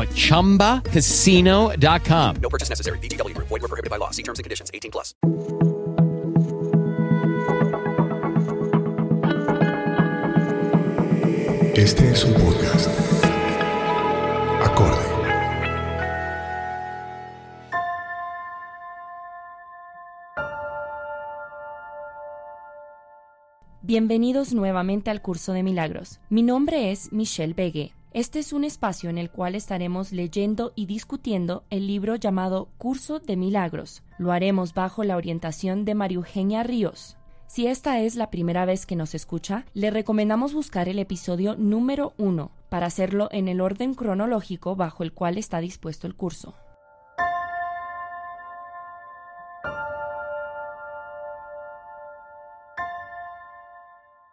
at ChumbaCasino.com. No purchase necessary. VGW Group. Void were prohibited by law. See terms and conditions. 18 plus. Este es un podcast. Acorde. Bienvenidos nuevamente al curso de milagros. Mi nombre es Michelle Begue. Este es un espacio en el cual estaremos leyendo y discutiendo el libro llamado Curso de Milagros. Lo haremos bajo la orientación de María Eugenia Ríos. Si esta es la primera vez que nos escucha, le recomendamos buscar el episodio número 1 para hacerlo en el orden cronológico bajo el cual está dispuesto el curso.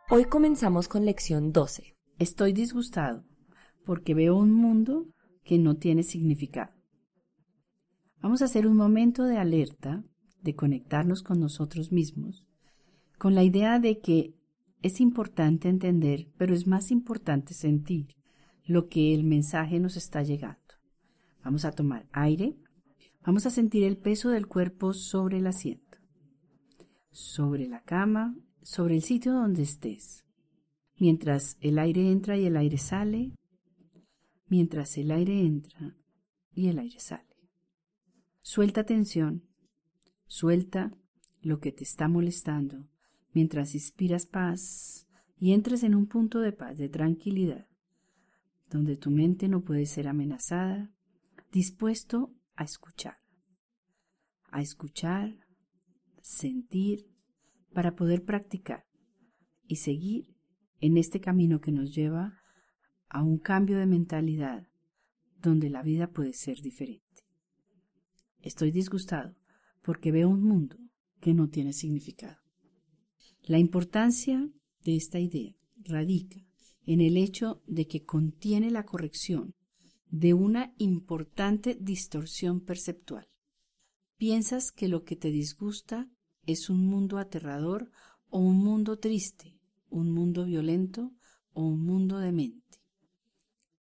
Hoy comenzamos con lección 12. Estoy disgustado porque veo un mundo que no tiene significado. Vamos a hacer un momento de alerta, de conectarnos con nosotros mismos, con la idea de que es importante entender, pero es más importante sentir lo que el mensaje nos está llegando. Vamos a tomar aire, vamos a sentir el peso del cuerpo sobre el asiento, sobre la cama, sobre el sitio donde estés. Mientras el aire entra y el aire sale, mientras el aire entra y el aire sale. Suelta tensión, suelta lo que te está molestando, mientras inspiras paz y entres en un punto de paz, de tranquilidad, donde tu mente no puede ser amenazada, dispuesto a escuchar, a escuchar, sentir, para poder practicar y seguir en este camino que nos lleva a un cambio de mentalidad donde la vida puede ser diferente. Estoy disgustado porque veo un mundo que no tiene significado. La importancia de esta idea radica en el hecho de que contiene la corrección de una importante distorsión perceptual. Piensas que lo que te disgusta es un mundo aterrador o un mundo triste, un mundo violento o un mundo demente.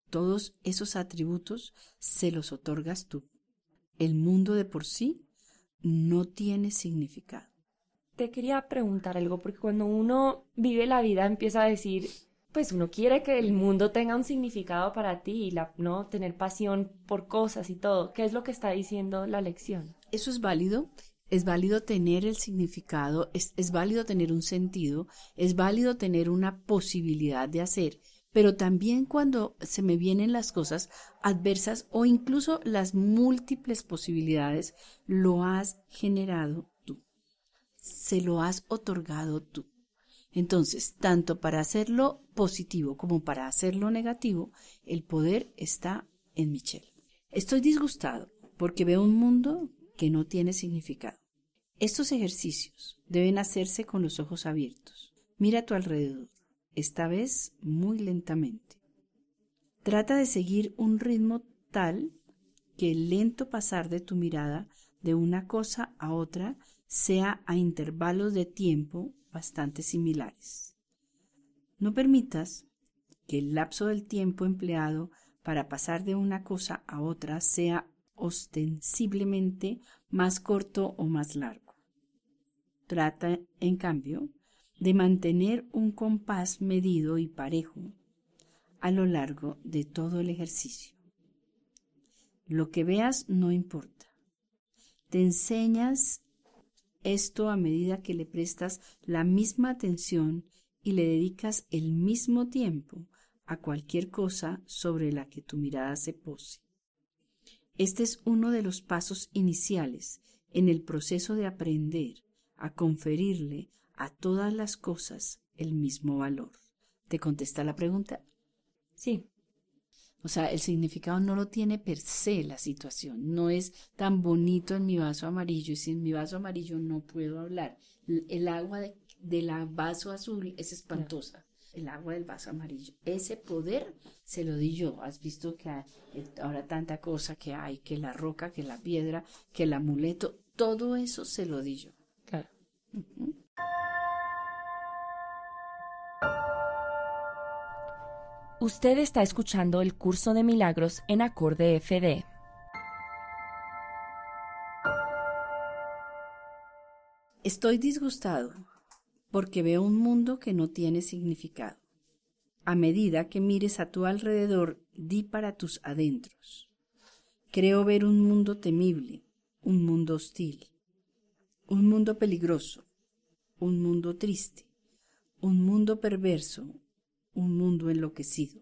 Todos esos atributos se los otorgas tú. El mundo de por sí no tiene significado. Te quería preguntar algo, porque cuando uno vive la vida empieza a decir, pues uno quiere que el mundo tenga un significado para ti, la, ¿no? Tener pasión por cosas y todo. ¿Qué es lo que está diciendo la lección? Eso es válido es válido tener el significado, es, es, válido tener un sentido, es válido tener una posibilidad de hacer, pero también cuando se me vienen las cosas adversas o incluso las múltiples posibilidades, lo has generado tú, se lo has otorgado tú. Entonces, tanto para hacerlo positivo como para hacerlo negativo, el poder está en Michelle. Estoy disgustado porque veo un mundo que no tiene significado. Estos ejercicios deben hacerse con los ojos abiertos. Mira a tu alrededor, esta vez muy lentamente. Trata de seguir un ritmo tal que el lento pasar de tu mirada de una cosa a otra sea a intervalos de tiempo bastante similares. No permitas que el lapso del tiempo empleado para pasar de una cosa a otra sea ostensiblemente más corto o más largo. Trata, en cambio, de mantener un compás medido y parejo a lo largo de todo el ejercicio. Lo que veas no importa. Te enseñas esto a medida que le prestas la misma atención y le dedicas el mismo tiempo a cualquier cosa sobre la que tu mirada se pose. Este es uno de los pasos iniciales en el proceso de aprender a conferirle a todas las cosas el mismo valor. ¿Te contesta la pregunta? Sí. O sea, el significado no lo tiene per se la situación. No es tan bonito en mi vaso amarillo y sin mi vaso amarillo no puedo hablar. El agua de, del vaso azul es espantosa. El agua del vaso amarillo. Ese poder se lo di yo. Has visto que ahora tanta cosa que hay, que la roca, que la piedra, que el amuleto, todo eso se lo di yo. Claro. Usted está escuchando el curso de milagros en acorde FD. Estoy disgustado porque veo un mundo que no tiene significado. A medida que mires a tu alrededor, di para tus adentros. Creo ver un mundo temible, un mundo hostil, un mundo peligroso, un mundo triste, un mundo perverso, un mundo enloquecido,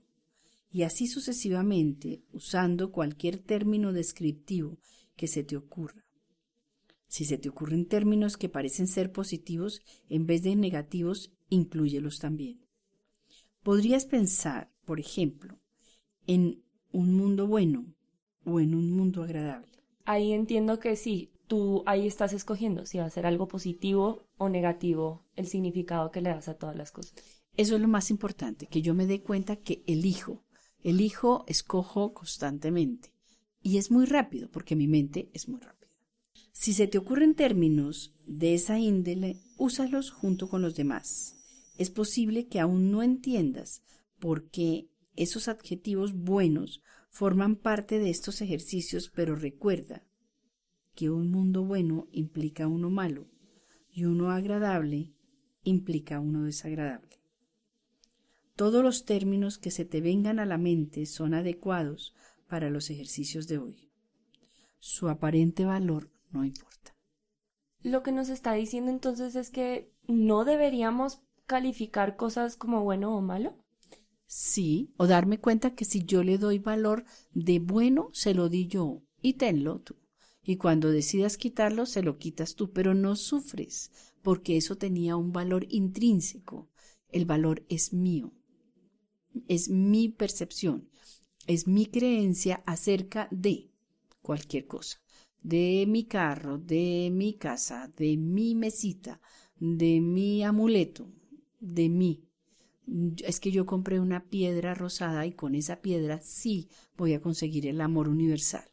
y así sucesivamente, usando cualquier término descriptivo que se te ocurra. Si se te ocurren términos que parecen ser positivos en vez de negativos, inclúyelos también. Podrías pensar, por ejemplo, en un mundo bueno o en un mundo agradable. Ahí entiendo que sí, tú ahí estás escogiendo si va a ser algo positivo o negativo el significado que le das a todas las cosas. Eso es lo más importante, que yo me dé cuenta que elijo, elijo, escojo constantemente. Y es muy rápido, porque mi mente es muy rápida. Si se te ocurren términos de esa índole, úsalos junto con los demás. Es posible que aún no entiendas por qué esos adjetivos buenos forman parte de estos ejercicios, pero recuerda que un mundo bueno implica uno malo y uno agradable implica uno desagradable. Todos los términos que se te vengan a la mente son adecuados para los ejercicios de hoy. Su aparente valor no importa. Lo que nos está diciendo entonces es que no deberíamos calificar cosas como bueno o malo. Sí, o darme cuenta que si yo le doy valor de bueno, se lo di yo y tenlo tú. Y cuando decidas quitarlo, se lo quitas tú, pero no sufres, porque eso tenía un valor intrínseco. El valor es mío es mi percepción, es mi creencia acerca de cualquier cosa, de mi carro, de mi casa, de mi mesita, de mi amuleto, de mí. Es que yo compré una piedra rosada y con esa piedra sí voy a conseguir el amor universal.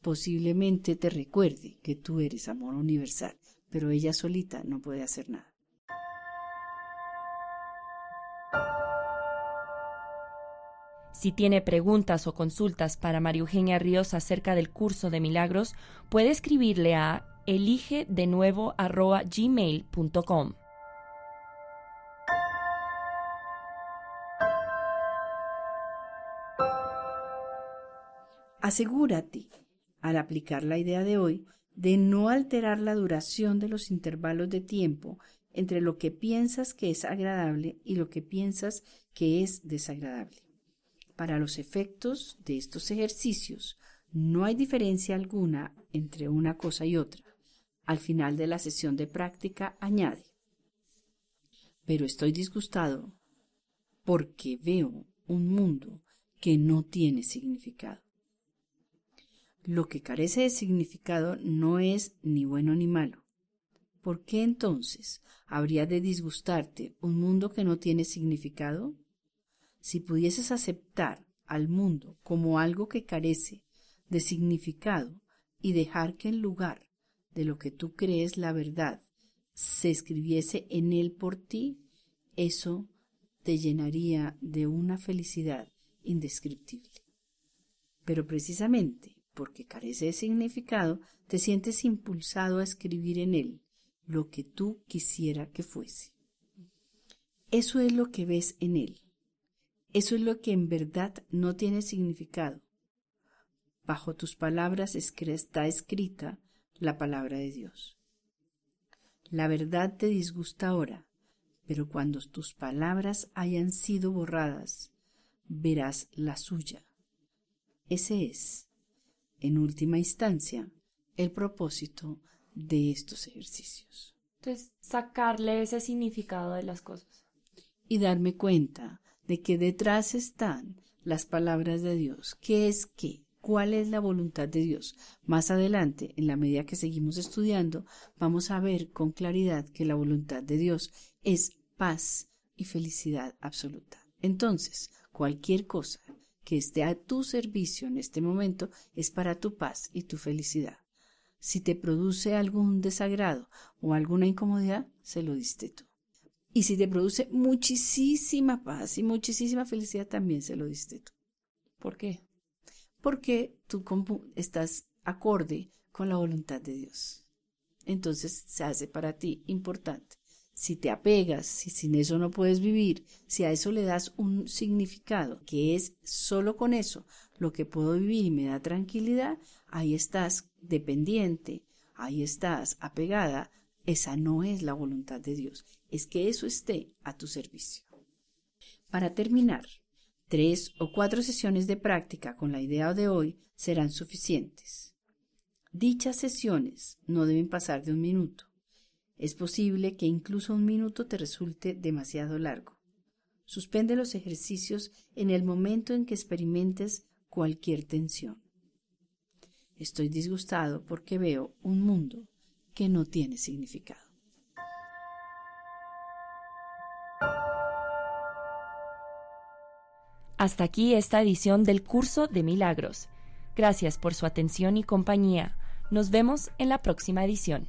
Posiblemente te recuerde que tú eres amor universal, pero ella solita no puede hacer nada. Si tiene preguntas o consultas para María Eugenia Ríos acerca del curso de milagros, puede escribirle a elige de nuevo. Asegúrate, al aplicar la idea de hoy, de no alterar la duración de los intervalos de tiempo entre lo que piensas que es agradable y lo que piensas que es desagradable. Para los efectos de estos ejercicios, no hay diferencia alguna entre una cosa y otra. Al final de la sesión de práctica añade, pero estoy disgustado porque veo un mundo que no tiene significado. Lo que carece de significado no es ni bueno ni malo. ¿Por qué entonces habría de disgustarte un mundo que no tiene significado? Si pudieses aceptar al mundo como algo que carece de significado y dejar que en lugar de lo que tú crees la verdad se escribiese en él por ti, eso te llenaría de una felicidad indescriptible. Pero precisamente porque carece de significado, te sientes impulsado a escribir en él lo que tú quisiera que fuese. Eso es lo que ves en él, eso es lo que en verdad no tiene significado. Bajo tus palabras está escrita la palabra de Dios. La verdad te disgusta ahora, pero cuando tus palabras hayan sido borradas, verás la suya. Ese es, en última instancia, el propósito de estos ejercicios. Entonces, sacarle ese significado de las cosas. Y darme cuenta de que detrás están las palabras de Dios. ¿Qué es qué? ¿Cuál es la voluntad de Dios? Más adelante, en la medida que seguimos estudiando, vamos a ver con claridad que la voluntad de Dios es paz y felicidad absoluta. Entonces, cualquier cosa que esté a tu servicio en este momento es para tu paz y tu felicidad. Si te produce algún desagrado o alguna incomodidad, se lo diste tú. Y si te produce muchísima paz y muchísima felicidad, también se lo diste tú. ¿Por qué? Porque tú estás acorde con la voluntad de Dios. Entonces se hace para ti importante. Si te apegas, si sin eso no puedes vivir, si a eso le das un significado, que es solo con eso lo que puedo vivir y me da tranquilidad, ahí estás dependiente, ahí estás apegada, esa no es la voluntad de Dios, es que eso esté a tu servicio. Para terminar, tres o cuatro sesiones de práctica con la idea de hoy serán suficientes. Dichas sesiones no deben pasar de un minuto. Es posible que incluso un minuto te resulte demasiado largo. Suspende los ejercicios en el momento en que experimentes cualquier tensión. Estoy disgustado porque veo un mundo que no tiene significado. Hasta aquí esta edición del curso de milagros. Gracias por su atención y compañía. Nos vemos en la próxima edición.